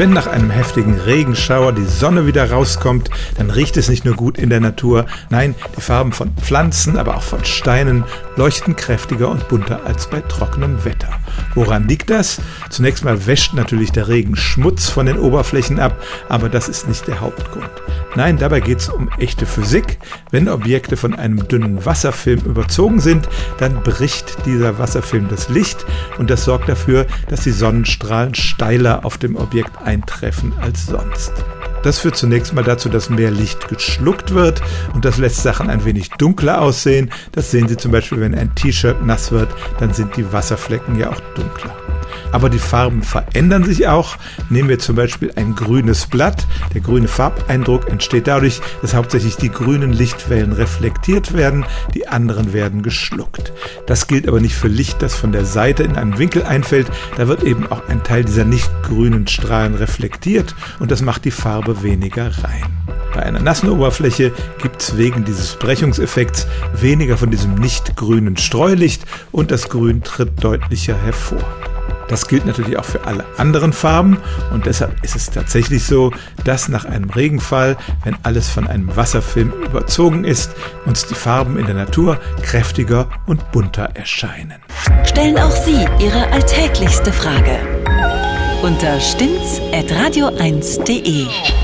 Wenn nach einem heftigen Regenschauer die Sonne wieder rauskommt, dann riecht es nicht nur gut in der Natur, nein, die Farben von Pflanzen, aber auch von Steinen leuchten kräftiger und bunter als bei trockenem Wetter. Woran liegt das? Zunächst mal wäscht natürlich der Regen Schmutz von den Oberflächen ab, aber das ist nicht der Hauptgrund. Nein, dabei geht es um echte Physik. Wenn Objekte von einem dünnen Wasserfilm überzogen sind, dann bricht dieser Wasserfilm das Licht und das sorgt dafür, dass die Sonnenstrahlen steiler auf dem Objekt eintreffen als sonst. Das führt zunächst mal dazu, dass mehr Licht geschluckt wird und das lässt Sachen ein wenig dunkler aussehen. Das sehen Sie zum Beispiel, wenn ein T-Shirt nass wird, dann sind die Wasserflecken ja auch dunkler. Aber die Farben verändern sich auch. Nehmen wir zum Beispiel ein grünes Blatt. Der grüne Farbeindruck entsteht dadurch, dass hauptsächlich die grünen Lichtwellen reflektiert werden, die anderen werden geschluckt. Das gilt aber nicht für Licht, das von der Seite in einen Winkel einfällt. Da wird eben auch ein Teil dieser nicht grünen Strahlen reflektiert und das macht die Farbe weniger rein. Bei einer nassen Oberfläche gibt es wegen dieses Brechungseffekts weniger von diesem nicht grünen Streulicht und das Grün tritt deutlicher hervor. Das gilt natürlich auch für alle anderen Farben und deshalb ist es tatsächlich so, dass nach einem Regenfall, wenn alles von einem Wasserfilm überzogen ist, uns die Farben in der Natur kräftiger und bunter erscheinen. Stellen auch Sie Ihre alltäglichste Frage unter stimmtz.radio1.de.